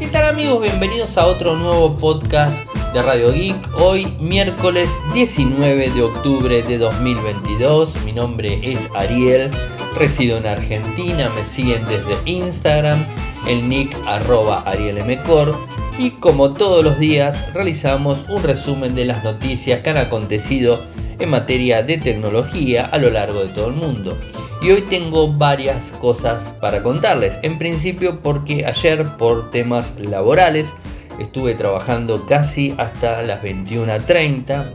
¿Qué tal amigos? Bienvenidos a otro nuevo podcast de Radio Geek. Hoy miércoles 19 de octubre de 2022. Mi nombre es Ariel, resido en Argentina, me siguen desde Instagram, el nick arroba arielmcor. Y como todos los días realizamos un resumen de las noticias que han acontecido en materia de tecnología a lo largo de todo el mundo. Y hoy tengo varias cosas para contarles. En principio porque ayer por temas laborales estuve trabajando casi hasta las 21.30,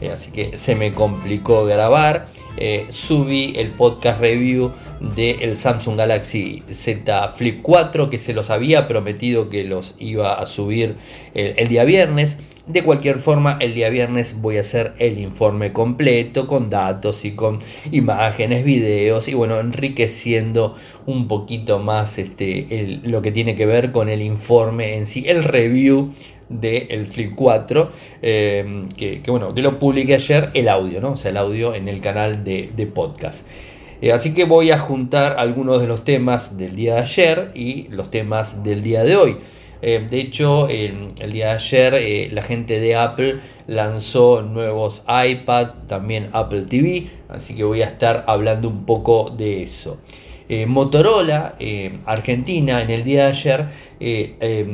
eh, así que se me complicó grabar. Eh, subí el podcast review del Samsung Galaxy Z Flip 4 que se los había prometido que los iba a subir el día viernes de cualquier forma, el día viernes voy a hacer el informe completo con datos y con imágenes, videos y bueno, enriqueciendo un poquito más este, lo que tiene que ver con el informe en sí, el review del Flip 4, eh, que, bueno, que lo publiqué ayer, el audio, ¿no? O sea, el audio en el canal de, podcast. Eh, así que voy a juntar algunos de los temas del día de ayer y los temas del día de hoy. Eh, de hecho, el, día de ayer eh, la gente de Apple lanzó nuevos iPad, también Apple TV, así que voy a estar hablando un poco de eso. Eh, Motorola Argentina en el día de ayer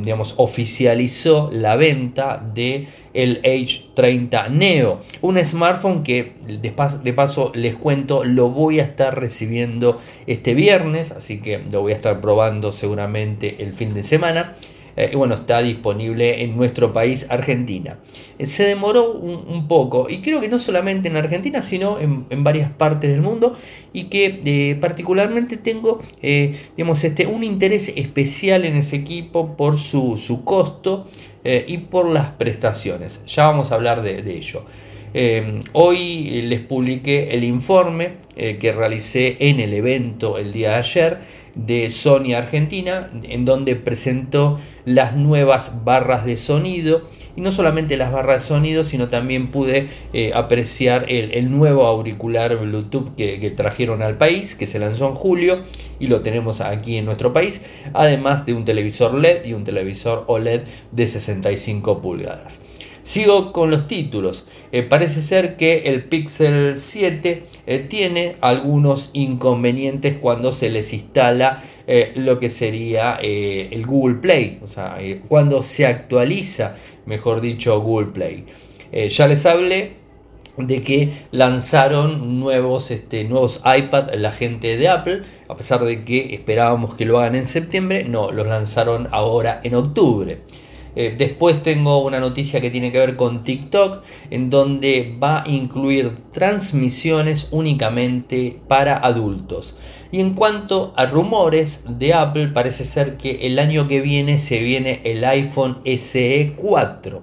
digamos, oficializó la venta de el H30 Neo, un smartphone que de de paso les cuento lo voy a estar recibiendo este viernes, así que lo voy a estar probando seguramente el fin de semana. Eh, bueno, está disponible en nuestro país, Argentina. Eh, se demoró un, poco, y creo que no solamente en Argentina, sino en, varias partes del mundo, y que eh, particularmente tengo, digamos, este, un interés especial en ese equipo por su, costo y por las prestaciones. Ya vamos a hablar de, de ello. hoy les publiqué el informe que realicé en el evento el día de ayer de Sony Argentina, en donde presentó las nuevas barras de sonido. Y no solamente las barras de sonido, sino también pude eh, apreciar el, nuevo auricular Bluetooth que, trajeron al país, que se lanzó en julio y lo tenemos aquí en nuestro país, además de un televisor LED y un televisor OLED de 65 pulgadas. Sigo con los títulos. Eh, parece ser que el Pixel 7 eh, tiene algunos inconvenientes cuando se les instala eh, lo que sería el Google Play. O sea, cuando se actualiza, mejor dicho, Google Play. ya les hablé de que lanzaron nuevos, este, nuevos iPad la gente de Apple, a pesar de que esperábamos que lo hagan en septiembre, no, los lanzaron ahora en octubre. Eh, después tengo una noticia que tiene que ver con TikTok, en donde va a incluir transmisiones únicamente para adultos. Y en cuanto a rumores de Apple, parece ser que el año que viene se viene el iPhone SE 4.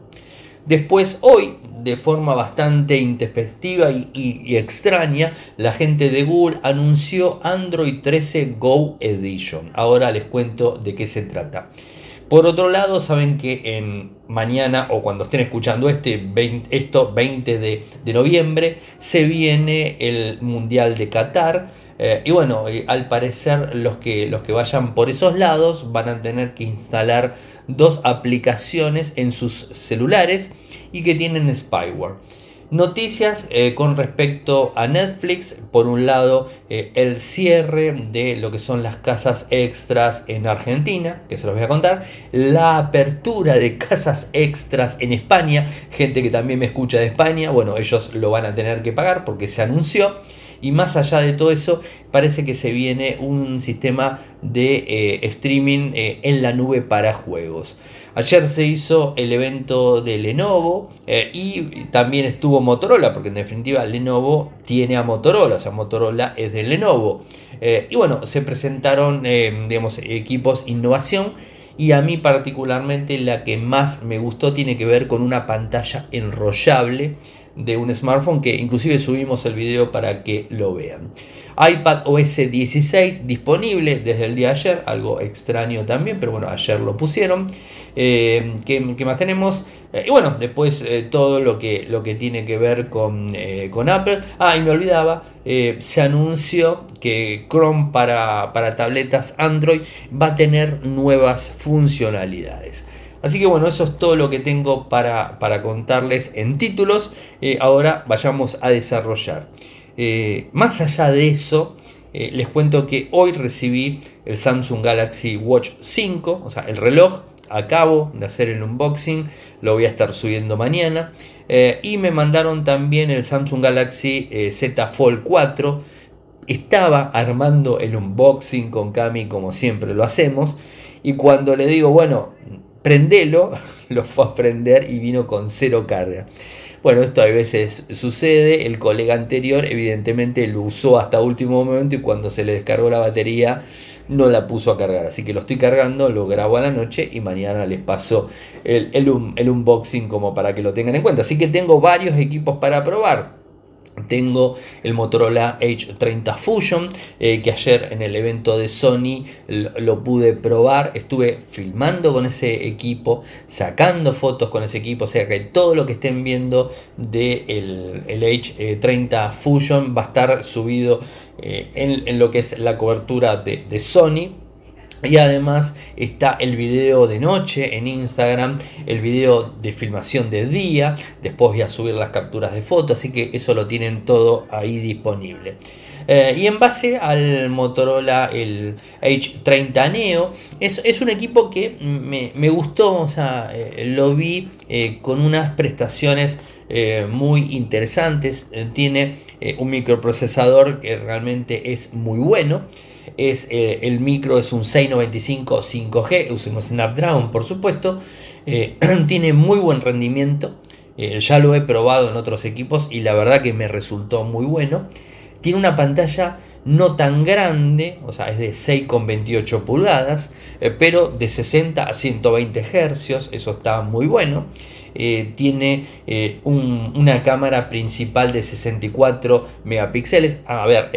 Después, hoy, de forma bastante intempestiva y, extraña, la gente de Google anunció Android 13 Go Edition. Ahora les cuento de qué se trata. Por otro lado, saben que en mañana o cuando estén escuchando este 20, esto, 20 de, noviembre, se viene el Mundial de Qatar. Eh, y bueno, eh, al parecer los que, los que vayan por esos lados van a tener que instalar dos aplicaciones en sus celulares y que tienen spyware. Noticias eh, con respecto a Netflix. Por un lado, eh, el cierre de lo que son las casas extras en Argentina, que se los voy a contar. La apertura de casas extras en España. Gente que también me escucha de España. Bueno, ellos lo van a tener que pagar porque se anunció. Y más allá de todo eso, parece que se viene un sistema de eh, streaming en la nube para juegos. Ayer se hizo el evento de Lenovo eh, y también estuvo Motorola, porque en definitiva Lenovo tiene a Motorola, o sea, Motorola es de Lenovo. Eh, y bueno, se presentaron, eh, digamos, equipos innovación y a mí particularmente la que más me gustó tiene que ver con una pantalla enrollable de un smartphone que inclusive subimos el video para que lo vean iPad OS 16 disponible desde el día de ayer, algo extraño también, pero bueno, ayer lo pusieron. Eh, ¿qué, más tenemos? Eh, y bueno, después eh, todo lo que, lo que tiene que ver con, con Apple. Ah, y me olvidaba, se anunció que Chrome para, para tabletas Android va a tener nuevas funcionalidades. Así que bueno, eso es todo lo que tengo para, para contarles en títulos. ahora vayamos a desarrollar. Eh, más allá de eso, eh, les cuento que hoy recibí el Samsung Galaxy Watch 5, o sea, el reloj. Acabo de hacer el unboxing, lo voy a estar subiendo mañana. Eh, y me mandaron también el Samsung Galaxy Z Fold 4. Estaba armando el unboxing con Cami como siempre lo hacemos. Y cuando le digo, bueno, prendelo, lo fue a prender y vino con cero carga. Bueno, esto a veces sucede, el colega anterior evidentemente lo usó hasta último momento y cuando se le descargó la batería no la puso a cargar, así que lo estoy cargando, lo grabo a la noche y mañana les paso el, el unboxing como para que lo tengan en cuenta. Así que tengo varios equipos para probar. Tengo el Motorola H30 Fusion, eh, que ayer en el evento de Sony lo, pude probar. Estuve filmando con ese equipo, sacando fotos con ese equipo. O sea que todo lo que estén viendo del el H30 Fusion va a estar subido eh, en, lo que es la cobertura de, de Sony. Y además está el video de noche en Instagram, el video de filmación de día, después voy a subir las capturas de fotos, así que eso lo tienen todo ahí disponible. Eh, y en base al Motorola, el H30 Neo, es, un equipo que me, gustó, o sea, eh, lo vi eh, con unas prestaciones muy interesantes, tiene un microprocesador que realmente es muy bueno es eh, el micro es un 695 5G, usamos Snapdragon por supuesto, eh, tiene muy buen rendimiento, eh, ya lo he probado en otros equipos y la verdad que me resultó muy bueno. Tiene una pantalla no tan grande, o sea, es de 6,28 pulgadas, pero de 60 a 120 Hz, eso está muy bueno. Eh, tiene eh, una cámara principal de 64 megapíxeles. A ver,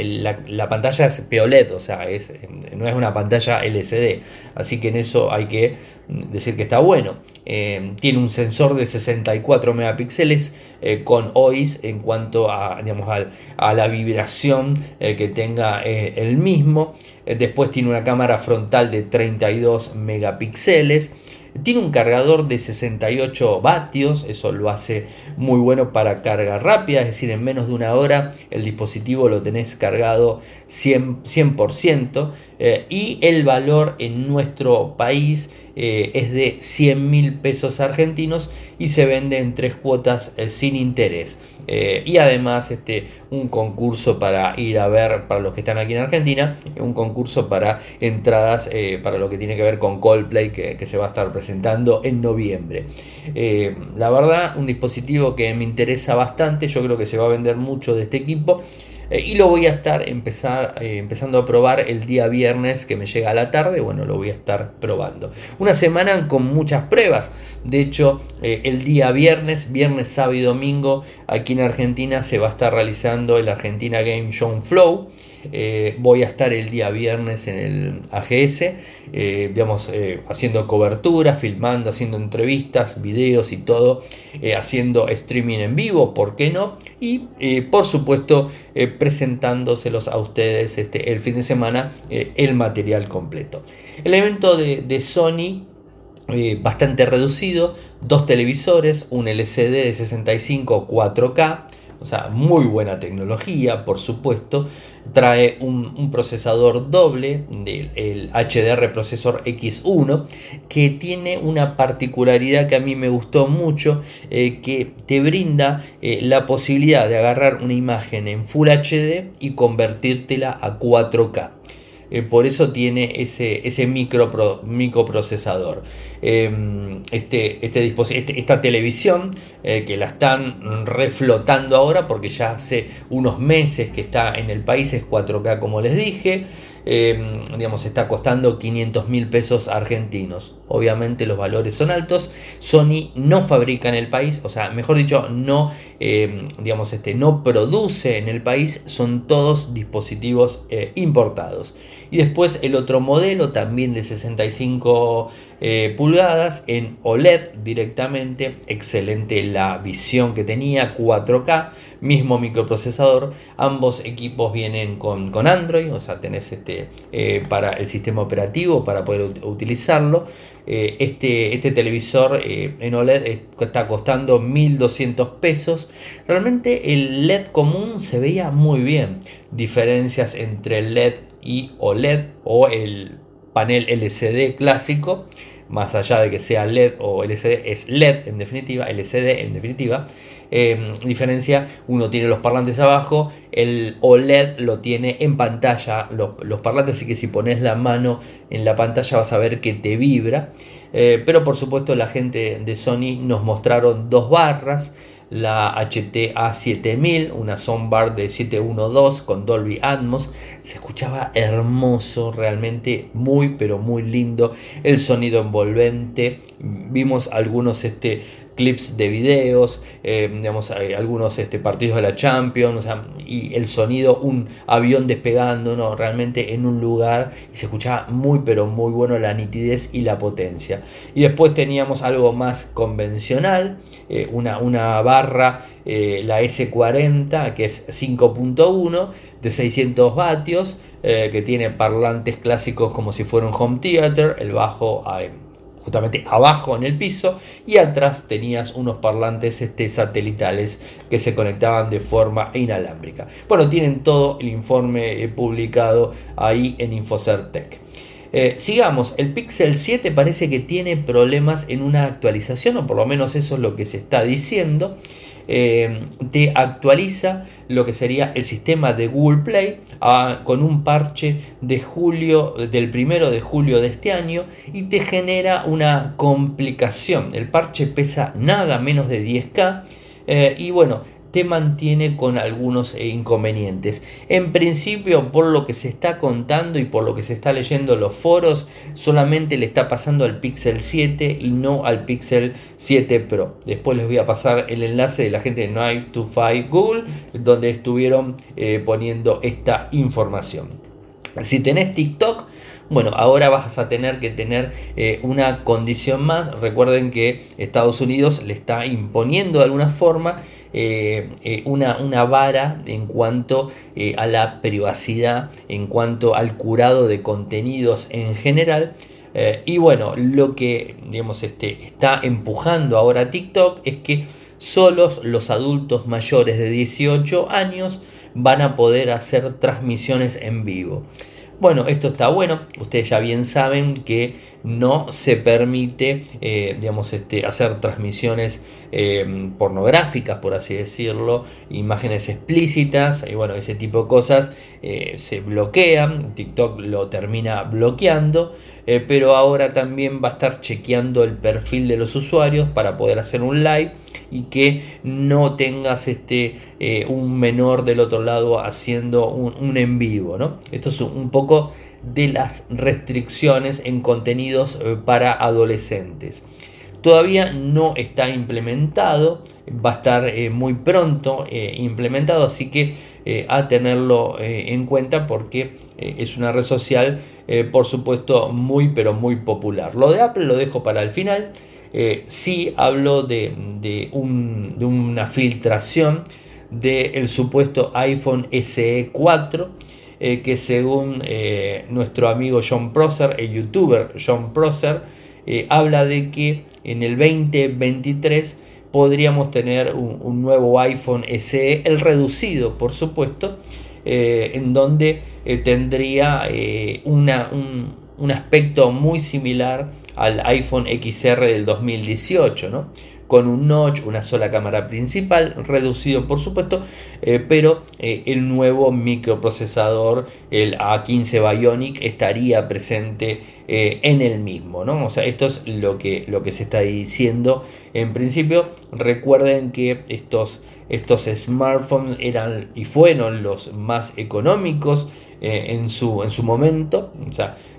la, pantalla es POLED, o sea, es, no es una pantalla LCD, así que en eso hay que decir que está bueno. Eh, tiene un sensor de 64 megapíxeles con OIS en cuanto a, digamos, a la vibración que tenga el mismo. después tiene una cámara frontal de 32 megapíxeles. Tiene un cargador de 68 vatios, eso lo hace muy bueno para carga rápida, es decir, en menos de una hora el dispositivo lo tenés cargado 100%, 100% eh, y el valor en nuestro país eh, es de 100 mil pesos argentinos y se vende en tres cuotas eh, sin interés. y además este, un concurso para ir a ver, para los que están aquí en Argentina, un concurso para entradas para lo que tiene que ver con Coldplay que, que se va a estar presentando en noviembre. la verdad, un dispositivo que me interesa bastante, yo creo que se va a vender mucho de este equipo. Eh, y lo voy a estar empezar, eh, empezando a probar el día viernes que me llega a la tarde. Bueno, lo voy a estar probando. Una semana con muchas pruebas. De hecho, eh, el día viernes, viernes, sábado y domingo, aquí en Argentina se va a estar realizando el Argentina Game Show Flow. Eh, voy a estar el día viernes en el AGS, eh, digamos, eh, haciendo cobertura, filmando, haciendo entrevistas, videos y todo, haciendo streaming en vivo, ¿por qué no? Y por supuesto presentándoselos a ustedes este, el fin de semana el material completo. El evento de, de Sony bastante reducido, dos televisores, un LCD de 65 4K, o sea, muy buena tecnología, por supuesto. Trae un, procesador doble del HDR Procesor X1 que tiene una particularidad que a mí me gustó mucho, eh, que te brinda eh, la posibilidad de agarrar una imagen en Full HD y convertírtela a 4K. Eh, por eso tiene ese, ese micro microprocesador. Em, este, este, este, esta televisión eh, que la están reflotando ahora porque ya hace unos meses que está en el país, es 4K como les dije. Eh, digamos, está costando 500 mil pesos argentinos. Obviamente los valores son altos. Sony no fabrica en el país, o sea, mejor dicho, no, eh, digamos, este, no produce en el país. Son todos dispositivos eh, importados. Y después el otro modelo, también de 65 pulgadas, en OLED directamente. Excelente la visión que tenía, 4K, mismo microprocesador. Ambos equipos vienen con, con Android, o sea, tenés este eh, para el sistema operativo para poder utilizarlo. Eh, este, este, televisor eh, en OLED está costando 1200 pesos. Realmente el LED común se veía muy bien. Diferencias entre LED y OLED o el panel LCD clásico más allá de que sea LED o LCD, es LED en definitiva, LCD en definitiva. Em, diferencia, uno tiene los parlantes abajo, el OLED lo tiene en pantalla, los, parlantes, así que si pones la mano en la pantalla vas a ver que te vibra. Eh, pero por supuesto la gente de Sony nos mostraron dos barras, la HTA 7000, una soundbar de 712 con Dolby Atmos. Se escuchaba hermoso, realmente muy pero muy lindo. El sonido envolvente. Vimos algunos este, clips de videos, eh, digamos, algunos este, partidos de la Champions, y el sonido, un avión despegando, ¿no? realmente en un lugar, y se escuchaba muy, pero muy bueno la nitidez y la potencia. Y después teníamos algo más convencional, eh, una, una, barra, eh, la S40, que es 5.1 de 600 vatios, que tiene parlantes clásicos como si fuera un home theater, el bajo justamente abajo en el piso y atrás tenías unos parlantes este, satelitales que se conectaban de forma inalámbrica. Bueno, tienen todo el informe eh, publicado ahí en Infocertec. Eh, sigamos, el Pixel 7 parece que tiene problemas en una actualización, o por lo menos eso es lo que se está diciendo. Eh, te actualiza lo que sería el sistema de Google Play ah, con un parche de julio, del primero de julio de este año y te genera una complicación. El parche pesa nada menos de 10K eh, y bueno, te mantiene con algunos inconvenientes. En principio, por lo que se está contando y por lo que se está leyendo en los foros, solamente le está pasando al Pixel 7 y no al Pixel 7 Pro. Después les voy a pasar el enlace de la gente de Night to 5 Google, donde estuvieron eh, poniendo esta información. Si tenés TikTok, bueno, ahora vas a tener que tener eh, una condición más. Recuerden que Estados Unidos le está imponiendo de alguna forma eh, eh, una, una, vara en cuanto a la privacidad, en cuanto al curado de contenidos en general. y bueno, lo que digamos, este, está empujando ahora TikTok es que solos los adultos mayores de 18 años van a poder hacer transmisiones en vivo. Bueno, esto está bueno. Ustedes ya bien saben que no se permite, eh, digamos, este, hacer transmisiones eh, pornográficas, por así decirlo, imágenes explícitas y bueno, ese tipo de cosas eh, se bloquean. TikTok lo termina bloqueando, pero ahora también va a estar chequeando el perfil de los usuarios para poder hacer un live y que no tengas este, un menor del otro lado haciendo un, en vivo. ¿no? Esto es un poco de las restricciones en contenidos eh, para adolescentes. Todavía no está implementado, va a estar eh, muy pronto implementado, así que a tenerlo en cuenta porque es una red social, por supuesto, muy pero muy popular. Lo de Apple lo dejo para el final. Eh, sí hablo de, una filtración del supuesto iPhone SE 4 eh, que según eh, nuestro amigo John Prosser, el youtuber John Prosser, habla de que en el 2023 podríamos tener un, nuevo iPhone SE, el reducido por supuesto, en donde tendría una, un, un aspecto muy similar al iPhone XR del 2018, ¿no? Con un notch, una sola cámara principal, reducido por supuesto, eh, pero eh, el nuevo microprocesador, el A15 Bionic, estaría presente eh, en el mismo. ¿no? O sea, esto es lo que, lo que se está diciendo en principio. Recuerden que estos, estos smartphones eran y fueron los más económicos en, su, en su momento.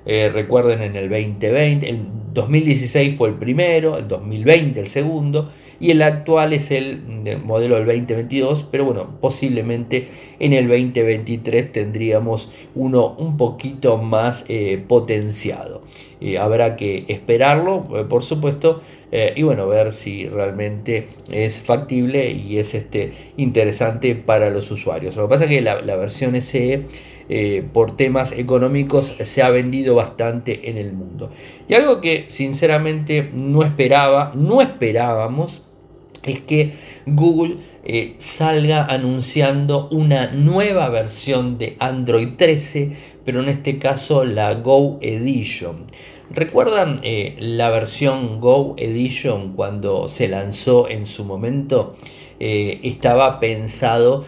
Recuerden en el 2020, el 2016 fue el primero, el 2020 el segundo y el actual es el modelo del 2022, pero bueno, posiblemente en el 2023 tendríamos uno un poquito más eh, potenciado. Eh, habrá que esperarlo, eh, por supuesto, y bueno, ver si realmente es factible y es este, interesante para los usuarios. Lo que pasa es que la, la versión SE por temas económicos se ha vendido bastante en el mundo. Y algo que sinceramente no esperaba, no esperábamos, es que Google eh, salga anunciando una nueva versión de Android 13, pero en este caso la Go Edition. ¿Recuerdan eh, la versión Go Edition cuando se lanzó en su momento? Eh, estaba pensado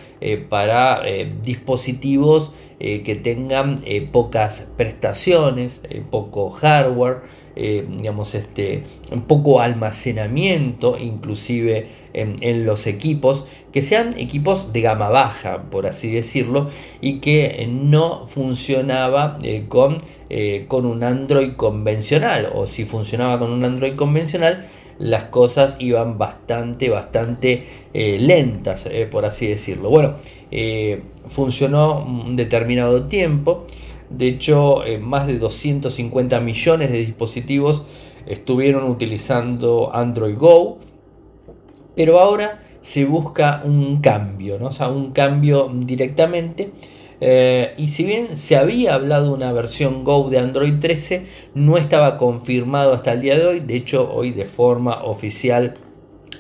para dispositivos que tengan pocas prestaciones, poco hardware, eh, digamos, este, poco almacenamiento, inclusive en, los equipos, que sean equipos de gama baja, por así decirlo, y que no funcionaba eh, con, eh, con un Android convencional, o si funcionaba con un Android convencional, las cosas iban bastante, bastante lentas, por así decirlo. Bueno, funcionó un determinado tiempo de hecho, eh, más de 250 millones de dispositivos estuvieron utilizando Android Go, pero ahora se busca un cambio, ¿no? o sea, un cambio directamente. Eh, y si bien se había hablado una versión Go de Android 13, no estaba confirmado hasta el día de hoy. De hecho, hoy de forma oficial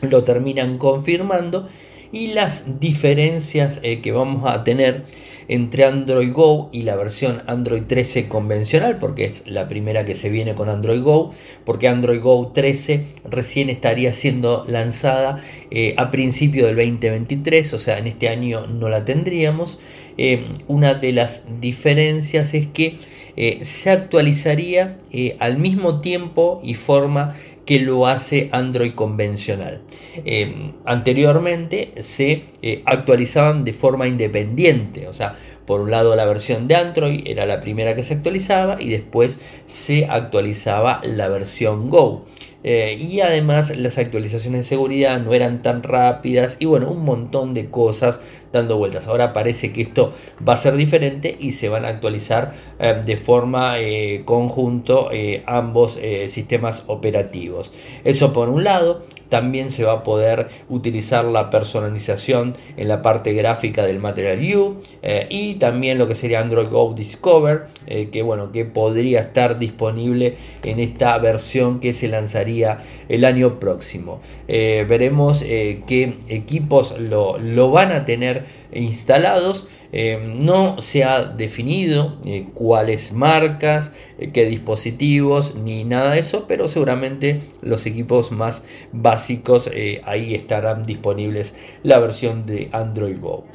lo terminan confirmando. Y las diferencias eh, que vamos a tener entre Android Go y la versión Android 13 convencional, porque es la primera que se viene con Android Go, porque Android Go 13 recién estaría siendo lanzada eh, a principio del 2023, o sea, en este año no la tendríamos. Eh, una de las diferencias es que eh, se actualizaría al mismo tiempo y forma que lo hace Android convencional. Eh, anteriormente se eh, actualizaban de forma independiente, o sea, por un lado la versión de Android era la primera que se actualizaba y después se actualizaba la versión Go. Eh, y además las actualizaciones de seguridad no eran tan rápidas y bueno, un montón de cosas dando vueltas. Ahora parece que esto va a ser diferente y se van a actualizar eh, de forma eh, conjunto ambos sistemas operativos. Eso por un lado, también se va a poder utilizar la personalización en la parte gráfica del Material U y también lo que sería Android Go Discover, que bueno, que podría estar disponible en esta versión que se lanzaría el año próximo. Eh, veremos eh, qué equipos lo, van a tener instalados. Eh, no se ha definido cuáles marcas, qué dispositivos, ni nada de eso, pero seguramente los equipos más básicos ahí estarán disponibles la versión de Android Go.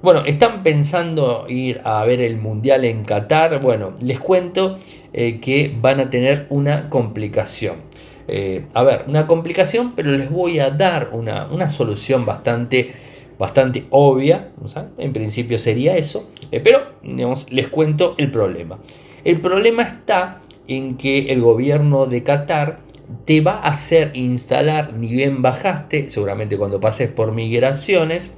Bueno, ¿están pensando ir a ver el Mundial en Qatar? Bueno, les cuento que van a tener una complicación. Eh, a ver, una complicación, pero les voy a dar una, solución bastante, bastante obvia. En principio sería eso, eh, pero les cuento el problema. El problema está en que el gobierno de Qatar te va a hacer instalar, ni bien bajaste, seguramente cuando pases por migraciones,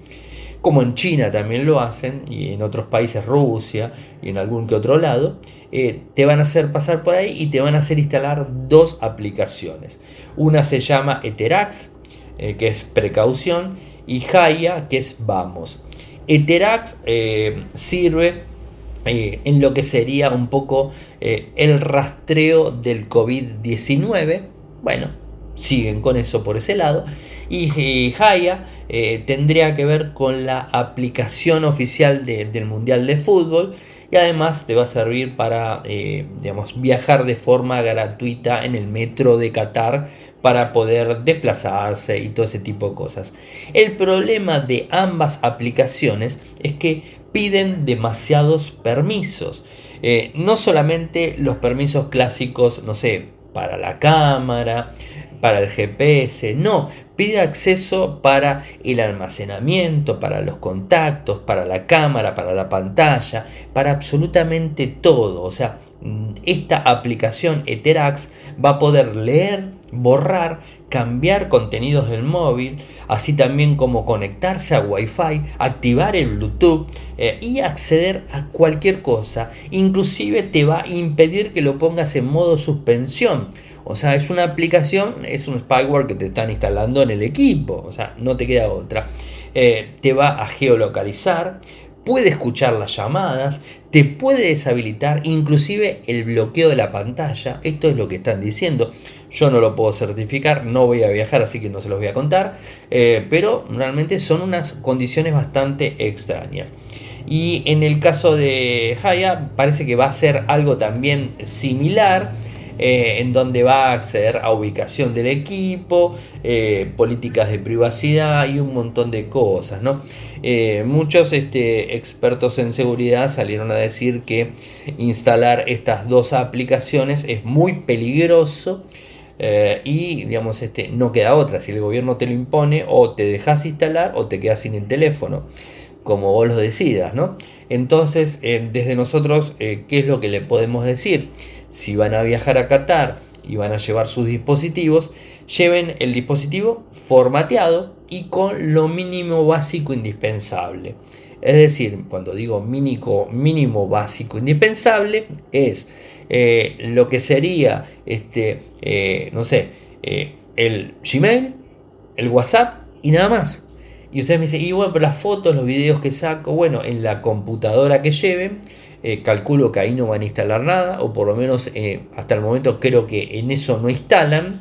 como en China también lo hacen, y en otros países, Rusia, y en algún que otro lado, eh, te van a hacer pasar por ahí y te van a hacer instalar dos aplicaciones. Una se llama Eterax, eh, que es precaución, y Haya, que es vamos. Eterax eh, sirve en lo que sería un poco el rastreo del COVID-19. Bueno, siguen con eso por ese lado. Y Haya tendría que ver con la aplicación oficial del Mundial de Fútbol y además te va a servir para eh, digamos, viajar de forma gratuita en el metro de Qatar para poder desplazarse y todo ese tipo de cosas. El problema de ambas aplicaciones es que piden demasiados permisos. Eh, no solamente los permisos clásicos, no sé, para la cámara, para el GPS, no, pide acceso para el almacenamiento, para los contactos, para la cámara, para la pantalla, para absolutamente todo. O sea, esta aplicación Eterax va a poder leer, borrar, cambiar contenidos del móvil, así también como conectarse a Wi-Fi, activar el Bluetooth eh, y acceder a cualquier cosa. Inclusive te va a impedir que lo pongas en modo suspensión. O sea, es una aplicación, es un spyware que te están instalando en el equipo. O sea, no te queda otra. Eh, te va a geolocalizar, puede escuchar las llamadas, te puede deshabilitar inclusive el bloqueo de la pantalla. Esto es lo que están diciendo. Yo no lo puedo certificar, no voy a viajar, así que no se los voy a contar. Eh, pero realmente son unas condiciones bastante extrañas. Y en el caso de Haya parece que va a ser algo también similar. Eh, en donde va a acceder a ubicación del equipo, eh, políticas de privacidad y un montón de cosas. ¿no? Eh, muchos este, expertos en seguridad salieron a decir que instalar estas dos aplicaciones es muy peligroso. y digamos, este, no queda otra. Si el gobierno te lo impone, o te dejas instalar o te quedas sin el teléfono, como vos lo decidas. ¿no? Entonces, desde nosotros, ¿qué es lo que le podemos decir? Si van a viajar a Qatar y van a llevar sus dispositivos, lleven el dispositivo formateado y con lo mínimo básico indispensable. Es decir, cuando digo mínimo, mínimo básico indispensable, es eh, lo que sería, este, eh, no sé, eh, el Gmail, el WhatsApp y nada más. Y ustedes me dicen, y bueno, pero las fotos, los videos que saco, bueno, en la computadora que lleven, eh, calculo que ahí no van a instalar nada, o por lo menos eh, hasta el momento creo que en eso no instalan.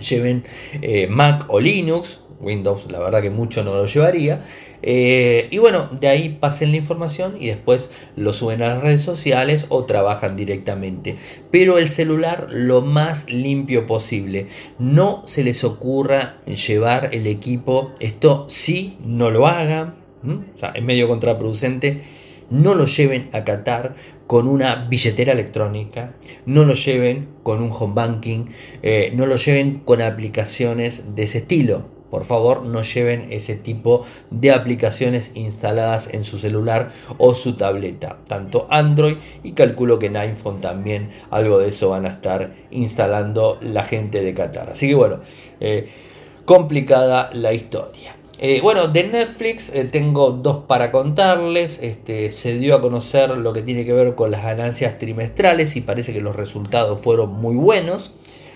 Lleven eh, Mac o Linux, Windows la verdad que mucho no lo llevaría. y bueno, de ahí pasen la información y después lo suben a las redes sociales o trabajan directamente. Pero el celular lo más limpio posible. No se les ocurra llevar el equipo. Esto sí, no lo hagan. O sea, es medio contraproducente no lo lleven a Qatar con una billetera electrónica, no lo lleven con un home banking, eh, no lo lleven con aplicaciones de ese estilo. Por favor, no lleven ese tipo de aplicaciones instaladas en su celular o su tableta, tanto Android y calculo que en iPhone también algo de eso van a estar instalando la gente de Qatar. Así que bueno, eh, complicada la historia. Eh, bueno, de Netflix eh, tengo dos para contarles. Este, se dio a conocer lo que tiene que ver con las ganancias trimestrales y parece que los resultados fueron muy buenos.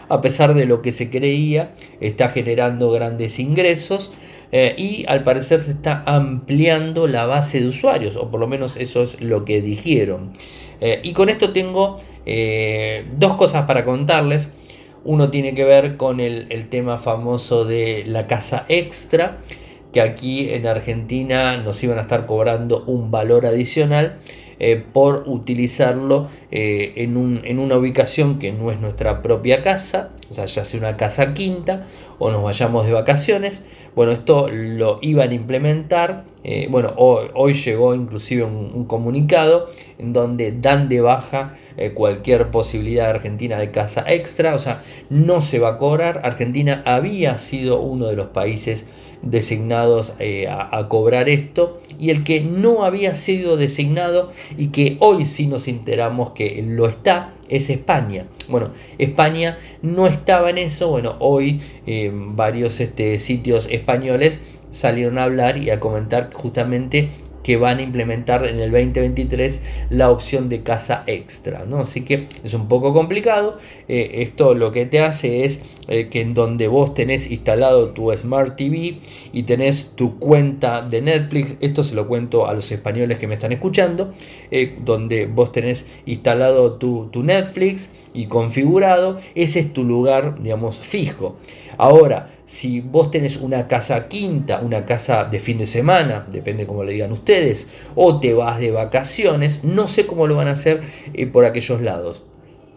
A pesar de lo que se creía, está generando grandes ingresos eh, y al parecer se está ampliando la base de usuarios, o por lo menos eso es lo que dijeron. y con esto tengo dos cosas para contarles. Uno tiene que ver con el, el tema famoso de la casa extra que aquí en Argentina nos iban a estar cobrando un valor adicional eh, por utilizarlo eh, en, una ubicación que no es nuestra propia casa, o sea, ya sea una casa quinta o nos vayamos de vacaciones. Bueno, esto lo iban a implementar. Eh, bueno, hoy, llegó inclusive un, comunicado en donde dan de baja cualquier posibilidad de Argentina de casa extra, o sea, no se va a cobrar. Argentina había sido uno de los países designados eh, a, cobrar esto y el que no había sido designado y que hoy sí nos enteramos que lo está es España. Bueno, España no estaba en eso, bueno, hoy eh, varios este, sitios españoles salieron a hablar y a comentar justamente que van a implementar en el 2023 la opción de casa extra. ¿no? Así que es un poco complicado. Eh, esto lo que te hace es eh, que en donde vos tenés instalado tu Smart TV y tenés tu cuenta de Netflix, esto se lo cuento a los españoles que me están escuchando, eh, donde vos tenés instalado tu, tu Netflix y configurado, ese es tu lugar, digamos, fijo. Ahora, si vos tenés una casa quinta, una casa de fin de semana, depende cómo le digan ustedes, o te vas de vacaciones, no sé cómo lo van a hacer eh, por aquellos lados.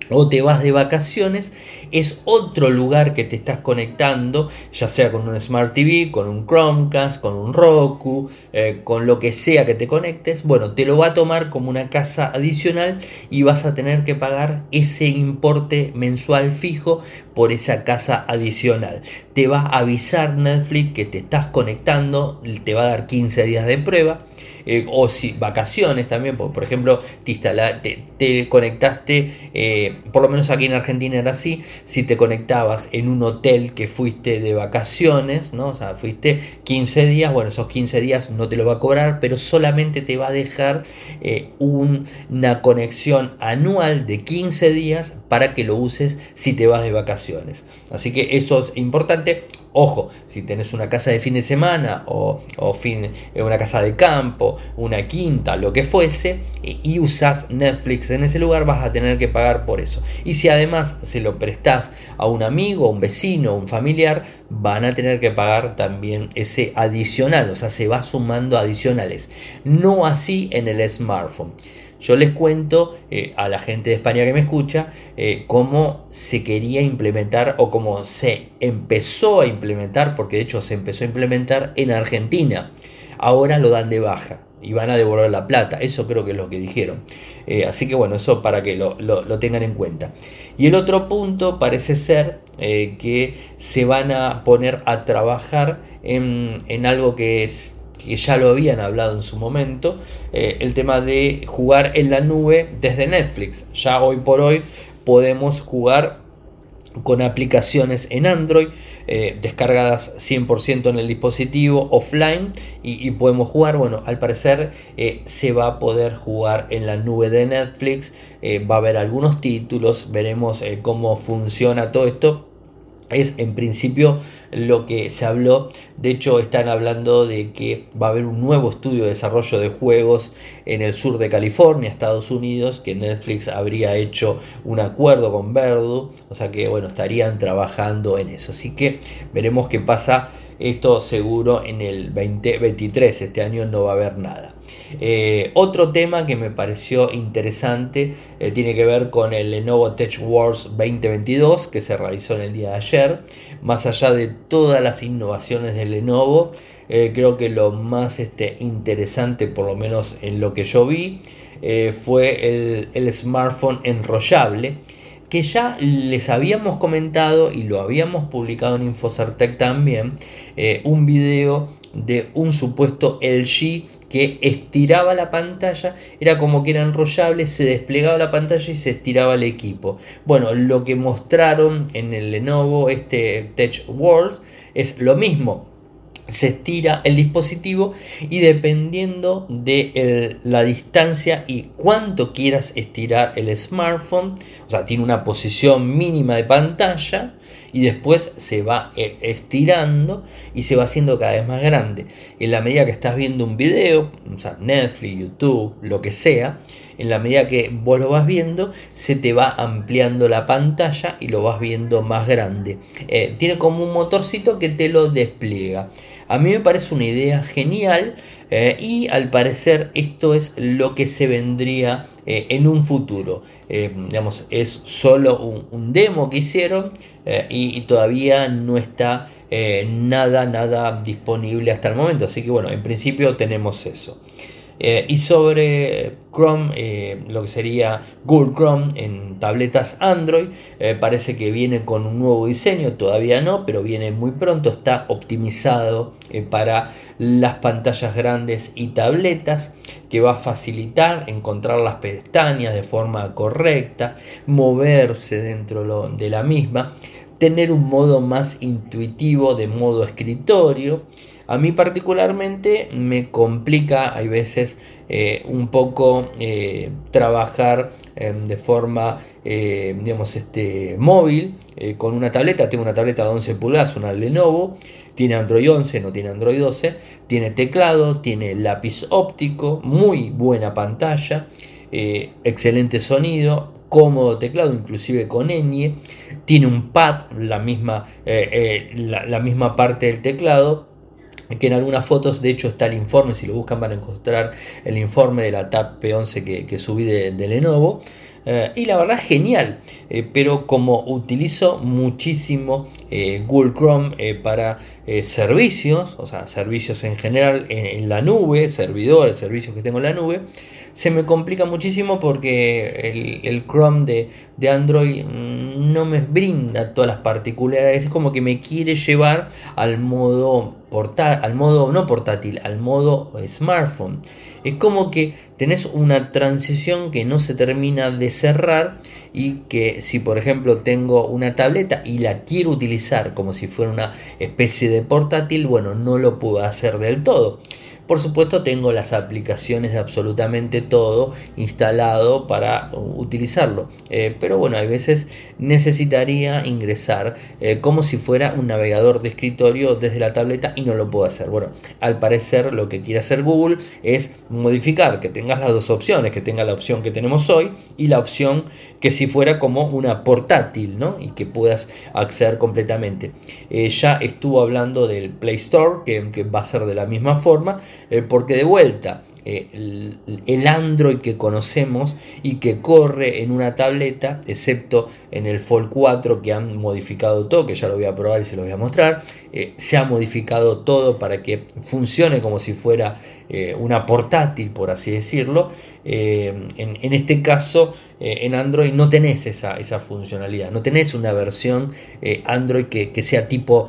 O te vas de vacaciones, es otro lugar que te estás conectando, ya sea con un Smart TV, con un Chromecast, con un Roku, eh, con lo que sea que te conectes, bueno, te lo va a tomar como una casa adicional y vas a tener que pagar ese importe mensual fijo por esa casa adicional. Te va a avisar Netflix que te estás conectando, te va a dar 15 días de prueba eh, o si vacaciones también, por, ejemplo, te, te, conectaste, eh, por lo menos aquí en Argentina era así, si te conectabas en un hotel que fuiste de vacaciones, ¿no? o sea, fuiste 15 días, bueno, esos 15 días no te lo va a cobrar, pero solamente te va a dejar eh, una conexión anual de 15 días para que lo uses si te vas de vacaciones. Así que eso es importante. Ojo, si tenés una casa de fin de semana o, fin, eh, una casa de campo, una quinta, lo que fuese, y, usas Netflix en ese lugar, vas a tener que pagar por eso. Y si además se lo prestás a un amigo, un vecino, un familiar, van a tener que pagar también ese adicional, o sea, se va sumando adicionales. No así en el smartphone. Yo les cuento eh, a la gente de España que me escucha eh, cómo se quería implementar o cómo se empezó a implementar, porque de hecho se empezó a implementar en Argentina. Ahora lo dan de baja y van a devolver la plata. Eso creo que es lo que dijeron. Eh, así que bueno, eso para que lo, tengan en cuenta. Y el otro punto parece ser que se van a poner a trabajar en, en algo que es que ya lo habían hablado en su momento, eh, el tema de jugar en la nube desde Netflix. Ya hoy por hoy podemos jugar con aplicaciones en Android, eh, descargadas 100% en el dispositivo offline y, podemos jugar, bueno, al parecer eh, se va a poder jugar en la nube de Netflix, va a haber algunos títulos, veremos cómo funciona todo esto es en principio lo que se habló. De hecho, están hablando de que va a haber un nuevo estudio de desarrollo de juegos en el sur de California, Estados Unidos, que Netflix habría hecho un acuerdo con Verdu, o sea que bueno, estarían trabajando en eso. Así que veremos qué pasa esto seguro en el 2023, este año no va a haber nada. Eh, otro tema que me pareció interesante eh, tiene que ver con el Lenovo Tech Wars 2022 que se realizó en el día de ayer. Más allá de todas las innovaciones de Lenovo, eh, creo que lo más este, interesante, por lo menos en lo que yo vi, fue el, el smartphone enrollable que ya les habíamos comentado y lo habíamos publicado en Infocertec también, un video de un supuesto LG que estiraba la pantalla, era como que era enrollable, se desplegaba la pantalla y se estiraba el equipo. Bueno, lo que mostraron en el Lenovo, este Tech World, es lo mismo, se estira el dispositivo y dependiendo de la distancia y cuánto quieras estirar el smartphone, o sea, tiene una posición mínima de pantalla y después se va eh, estirando y se va haciendo cada vez más grande. En la medida que estás viendo un video, o sea, Netflix, YouTube, lo que sea, en la medida que vos lo vas viendo, se te va ampliando la pantalla y lo vas viendo más grande. Eh, tiene como un motorcito que te lo despliega. A mí me parece una idea genial eh, y al parecer esto es lo que se vendría eh, en un futuro. digamos, es solo un, demo que hicieron y, y, todavía no está nada, nada disponible hasta el momento. Así que bueno, en principio tenemos eso. Eh, y sobre Chrome, eh, lo que sería Google Chrome en tabletas Android, eh, parece que viene con un nuevo diseño, todavía no, pero viene muy pronto, está optimizado para las pantallas grandes y tabletas, que va a facilitar encontrar las pestañas de forma correcta, moverse dentro de la misma, tener un modo más intuitivo de modo escritorio, a mí particularmente me complica, hay veces, eh, un poco eh, trabajar em, de forma, eh, digamos, este, móvil con una tableta. Tengo una tableta de 11 pulgadas, una Lenovo. Tiene Android 11, no tiene Android 12. Tiene teclado, tiene lápiz óptico, muy buena pantalla, excelente sonido, cómodo teclado, inclusive con ñ. Tiene un pad, la misma, la misma parte del teclado que en algunas fotos, de hecho, está el informe, si lo buscan van a encontrar el informe de la TAP P11 que, subí de, Lenovo. Eh, y la verdad genial, eh, pero como utilizo muchísimo eh, Google Chrome para servicios, o sea, servicios en general en, la nube, servidores, servicios que tengo en la nube, se me complica muchísimo porque el, Chrome de, Android mm, no me brinda todas las particularidades, es como que me quiere llevar al modo portátil, al modo no portátil, al modo smartphone. Es como que tenés una transición que no se termina de cerrar y que si por ejemplo tengo una tableta y la quiero utilizar como si fuera una especie de portátil, bueno, no lo puedo hacer del todo. Por supuesto tengo las aplicaciones de absolutamente todo instalado para utilizarlo. Eh, pero bueno, a veces necesitaría ingresar eh, como si fuera un navegador de escritorio desde la tableta y no lo puedo hacer. Bueno, al parecer lo que quiere hacer Google es modificar, que tengas las dos opciones, que tenga la opción que tenemos hoy y la opción que si fuera como una portátil, ¿no? Y que puedas acceder completamente. Eh, ya estuvo hablando del Play Store, que va a ser de la misma forma, eh, porque de vuelta, eh, el, Android que conocemos y que corre en una tableta, excepto en el Fold 4 que han modificado todo, que ya lo voy a probar y se lo voy a mostrar, eh, se ha modificado todo para que funcione como si fuera una portátil, por así decirlo. En, este caso, en Android no tenés esa, esa, funcionalidad, no tenés una versión Android que, que, sea tipo,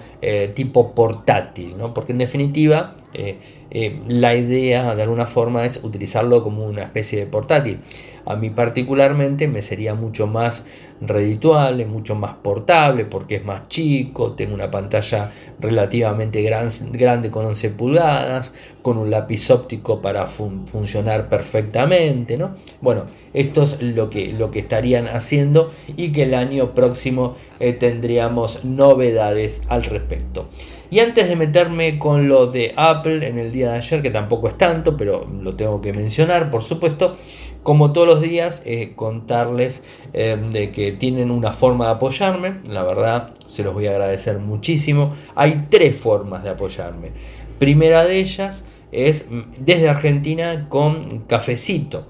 tipo portátil, ¿no? porque en definitiva eh, la idea de alguna forma es utilizarlo como una especie de portátil. A mí particularmente me sería mucho más redituable, mucho más portable porque es más chico, tengo una pantalla relativamente grande con 11 pulgadas, con un lápiz óptico para funcionar perfectamente, ¿no? Bueno, esto es lo que, lo que estarían haciendo y que el año próximo eh, tendríamos novedades al respecto. Y antes de meterme con lo de Apple en el día de ayer, que tampoco es tanto, pero lo tengo que mencionar, por supuesto, como todos los días, eh, contarles eh, de que tienen una forma de apoyarme. La verdad, se los voy a agradecer muchísimo. Hay tres formas de apoyarme. Primera de ellas es mm, desde Argentina con cafecito.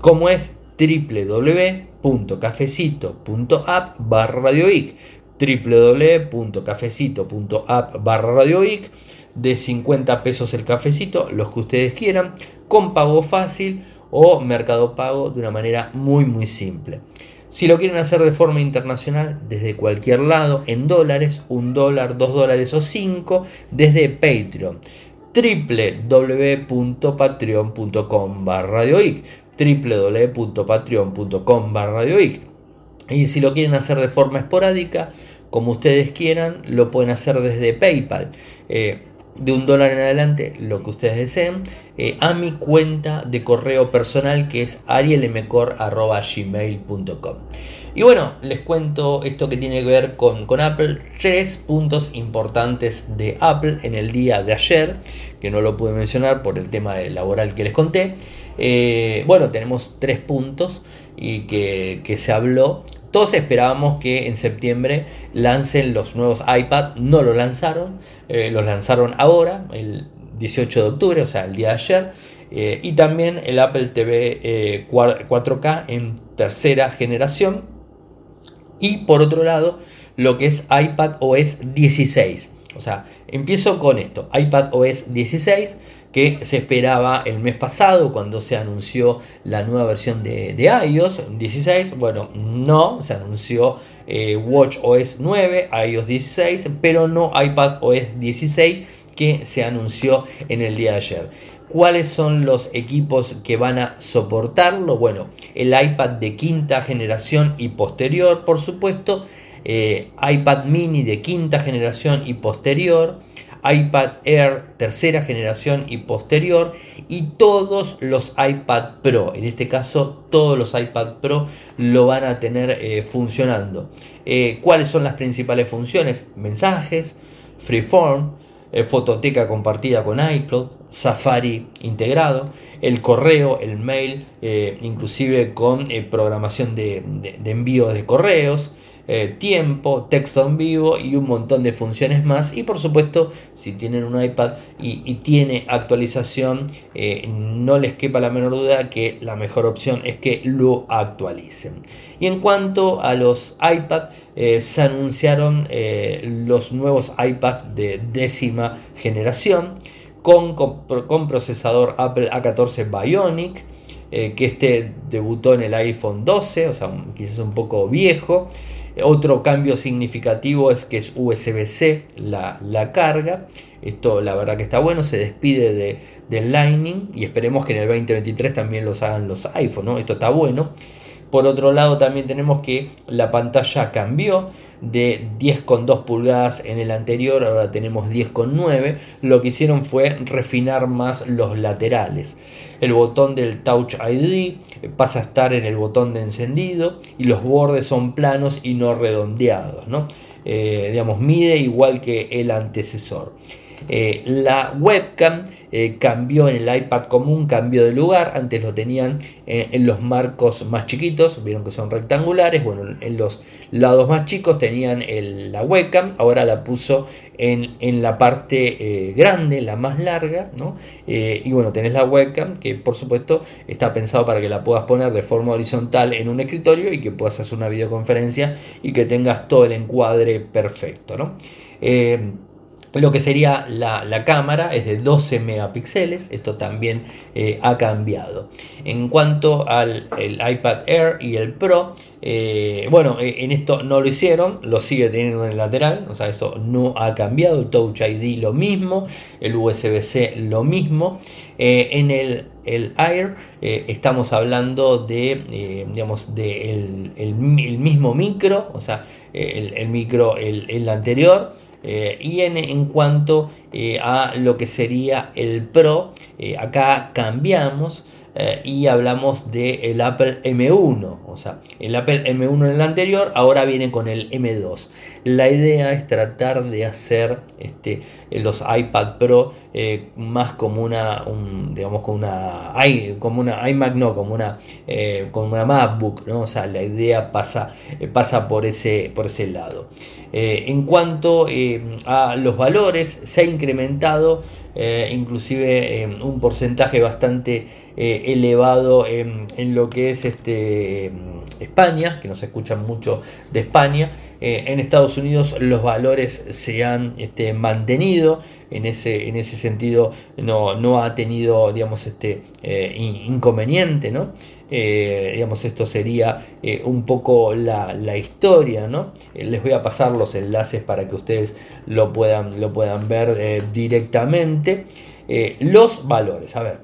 Como es www.cafecito.app barra www.cafecito.app barra radioic de 50 pesos el cafecito, los que ustedes quieran, con pago fácil o mercado pago de una manera muy muy simple. Si lo quieren hacer de forma internacional, desde cualquier lado, en dólares, un dólar, dos dólares o cinco, desde Patreon www.patreon.com barra www.patreon.com barra y si lo quieren hacer de forma esporádica como ustedes quieran, lo pueden hacer desde PayPal. Eh, de un dólar en adelante, lo que ustedes deseen, eh, a mi cuenta de correo personal que es arielmcor.gmail.com. Y bueno, les cuento esto que tiene que ver con, Apple. Tres puntos importantes de Apple en el día de ayer, que no lo pude mencionar por el tema laboral que les conté. Eh, bueno, tenemos tres puntos y que se habló todos esperábamos que en septiembre lancen los nuevos iPad, no lo lanzaron, eh, los lanzaron ahora, el 18 de octubre, o sea, el día de ayer. Eh, y también el Apple TV 4K eh, en tercera generación. Y por otro lado, lo que es iPad OS 16. O sea, empiezo con esto, iPad OS 16 que se esperaba el mes pasado cuando se anunció la nueva versión de, iOS 16. Bueno, no, se anunció eh, Watch OS 9, iOS 16, pero no iPad OS 16 que se anunció en el día de ayer. ¿Cuáles son los equipos que van a soportarlo? Bueno, el iPad de quinta generación y posterior, por supuesto, eh, iPad mini de quinta generación y posterior, iPad Air tercera generación y posterior y todos los iPad Pro. En este caso todos los iPad Pro lo van a tener eh, funcionando. Eh, ¿Cuáles son las principales funciones? Mensajes, Freeform, eh, fototeca compartida con iCloud, Safari integrado, el correo, el mail, inclusive con programación de, de envío de correos. Eh, tiempo, texto en vivo y un montón de funciones más. Y por supuesto, si tienen un iPad y, tiene actualización, eh, no les quepa la menor duda que la mejor opción es que lo actualicen. Y en cuanto a los iPad, eh, se anunciaron los nuevos iPads de décima generación con, con procesador Apple A14 Bionic que este debutó en el iPhone 12, o sea, quizás un poco viejo. Otro cambio significativo es que es USB-C la, carga. Esto la verdad que está bueno, se despide de, del Lightning y esperemos que en el 2023 también los hagan los iPhone, Esto está bueno. Por otro lado también tenemos que la pantalla cambió de 10,2 pulgadas en el anterior, ahora tenemos 10,9. Lo que hicieron fue refinar más los laterales. El botón del Touch ID pasa a estar en el botón de encendido y los bordes son planos y no redondeados. ¿no? Eh, digamos, mide igual que el antecesor. Eh, la webcam eh, cambió en el iPad común, cambió de lugar. Antes lo tenían eh, en los marcos más chiquitos, vieron que son rectangulares. Bueno, en los lados más chicos tenían la webcam, ahora la puso en, la parte grande, la más larga. y bueno, tenés la webcam que por supuesto está pensado para que la puedas poner de forma horizontal en un escritorio y que puedas hacer una videoconferencia y que tengas todo el encuadre perfecto. ¿no? Lo que sería la, cámara es de 12 megapíxeles, esto también eh, ha cambiado. En cuanto al iPad Air y el Pro, eh, bueno, eh, en esto no lo hicieron, lo sigue teniendo en el lateral, o sea, esto no ha cambiado, el Touch ID lo mismo, el USB-C lo mismo. en el, el Air estamos hablando de, digamos, el, mismo micro, o sea, el, micro, el anterior. Eh, y en, cuanto eh, a lo que sería el Pro, eh, acá cambiamos y hablamos del Apple M1. O sea, el Apple M1 en el anterior, ahora viene con el M2. La idea es tratar de hacer este, los iPad Pro más como una, digamos, como una, como una iMac, no, como una, como una MacBook. ¿no? O sea, la idea pasa, pasa por, ese, por ese lado. Eh, en cuanto eh, a los valores, se ha incrementado eh, inclusive un porcentaje bastante elevado en, lo que es este, España, que nos escuchan mucho de España. en Estados Unidos los valores se han este, mantenido en ese, en ese sentido no, no ha tenido digamos, este, eh, inconveniente. ¿no? Eh, digamos, esto sería eh, un poco la, historia. ¿no? les voy a pasar los enlaces para que ustedes lo puedan, lo puedan ver directamente. los valores, a ver,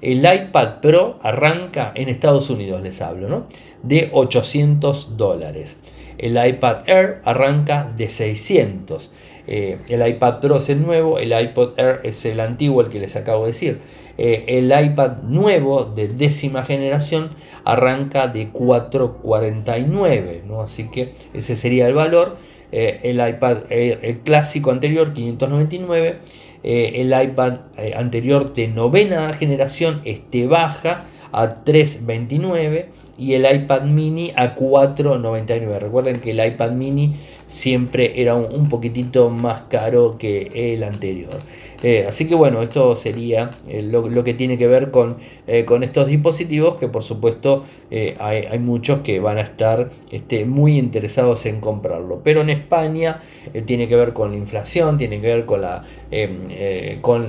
el iPad Pro arranca en Estados Unidos, les hablo, ¿no? de 800 dólares. El iPad Air arranca de 600. Eh, el iPad Pro es el nuevo, el iPod Air es el antiguo, el que les acabo de decir. Eh, el iPad nuevo de décima generación arranca de 449, ¿no? así que ese sería el valor. Eh, el iPad el clásico anterior, 599. el iPad anterior de novena generación, este baja a 329 y el iPad mini a 4.99. Recuerden que el iPad mini siempre era un, poquitito más caro que el anterior. Eh, así que bueno, esto sería eh, lo, que tiene que ver con, eh, con estos dispositivos que por supuesto hay, muchos que van a estar este, muy interesados en comprarlo. Pero en España tiene que ver con la inflación, tiene que ver con la, con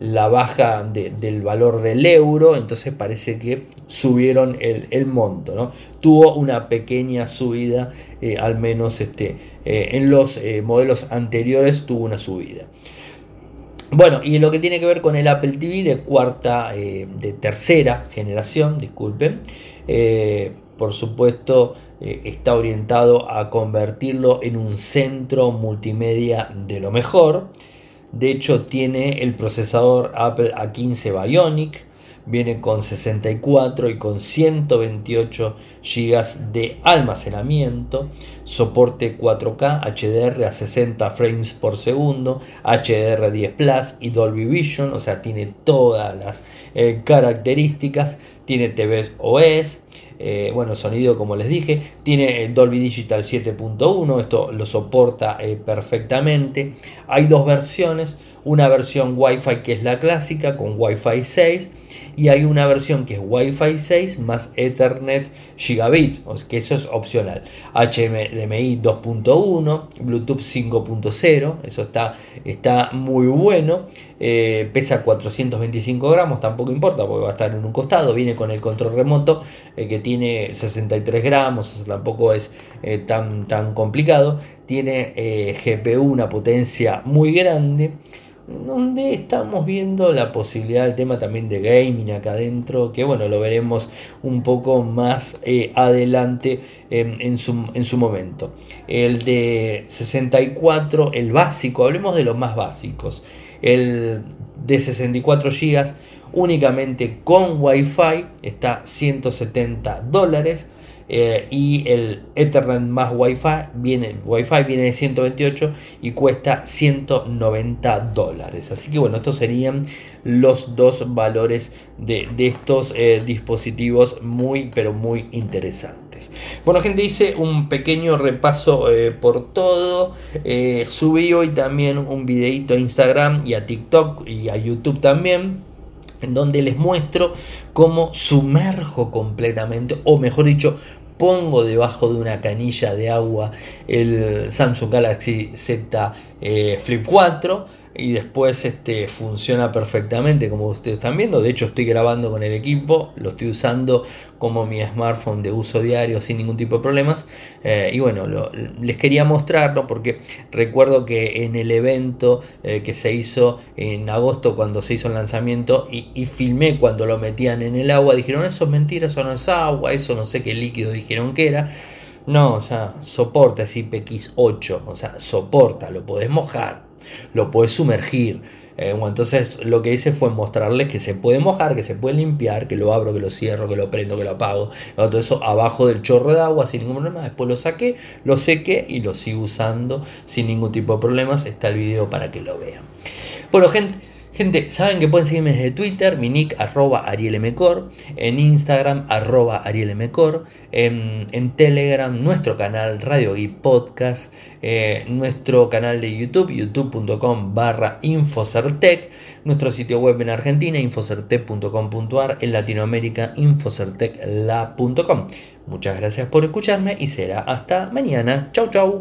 la baja del valor del euro, entonces parece que subieron el, el monto. ¿no? Tuvo una pequeña subida, al menos este, en los modelos anteriores tuvo una subida. Bueno, y lo que tiene que ver con el Apple TV de cuarta, eh, de tercera generación, disculpen, eh, por supuesto eh, está orientado a convertirlo en un centro multimedia de lo mejor. De hecho, tiene el procesador Apple A15 Bionic, viene con 64 y con 128 GB de almacenamiento, soporte 4K, HDR a 60 frames por segundo, HDR10 Plus y Dolby Vision, o sea, tiene todas las eh, características, tiene TV OS, eh, bueno, sonido como les dije, tiene Dolby Digital 7.1, esto lo soporta eh, perfectamente. Hay dos versiones, una versión Wi-Fi que es la clásica con Wi-Fi 6 y hay una versión que es Wi-Fi 6 más Ethernet Gigabit, que eso es opcional. HDMI 2.1, Bluetooth 5.0, eso está, está muy bueno. Eh, pesa 425 gramos, tampoco importa porque va a estar en un costado. Viene con el control remoto eh, que tiene 63 gramos, tampoco es eh, tan, tan complicado. Tiene GPU, una potencia muy grande donde estamos viendo la posibilidad del tema también de gaming acá adentro, que bueno, lo veremos un poco más eh, adelante en, su, en, su, momento. El de 64, el básico, hablemos de los más básicos. El de 64 GB únicamente con Wi-Fi está 170 dólares. Eh, y el Ethernet más Wi-Fi viene, Wi-Fi viene de 128 y cuesta 190 dólares. Así que bueno, estos serían los dos valores de, estos eh, dispositivos muy pero muy interesantes. Bueno gente, hice un pequeño repaso eh, por todo. subí hoy también un videito a Instagram y a TikTok y a YouTube también en donde les muestro cómo sumerjo completamente, o mejor dicho, pongo debajo de una canilla de agua el Samsung Galaxy Z eh, Flip 4 y después este, funciona perfectamente como ustedes están viendo. De hecho estoy grabando con el equipo, lo estoy usando como mi smartphone de uso diario sin ningún tipo de problemas. Eh, y bueno, les quería mostrarlo porque recuerdo que en el evento eh, que se hizo en agosto cuando se hizo el lanzamiento y, y, filmé cuando lo metían en el agua, dijeron eso es mentira, eso no es agua, eso no sé qué líquido dijeron que era. No, o sea, soporta ese IPX8, o sea, soporta, lo podés mojar lo puedes sumergir. Eh, entonces lo que hice fue mostrarles que se puede mojar, que se puede limpiar, que lo abro, que lo cierro, que lo prendo, que lo apago. Todo eso abajo del chorro de agua sin ningún problema. Después lo saqué, lo sequé y lo sigo usando sin ningún tipo de problemas. Está el video para que lo vean. Bueno, gente. Gente, saben que pueden seguirme desde Twitter, mi nick arroba arielmcor, en Instagram arroba arielmcor, en, Telegram nuestro canal Radio y Podcast, eh, nuestro canal de YouTube, youtube.com barra Infocertec, nuestro sitio web en Argentina, infocertec.com.ar, en Latinoamérica, infocertecla.com. Muchas gracias por escucharme y será hasta mañana. Chau, chau.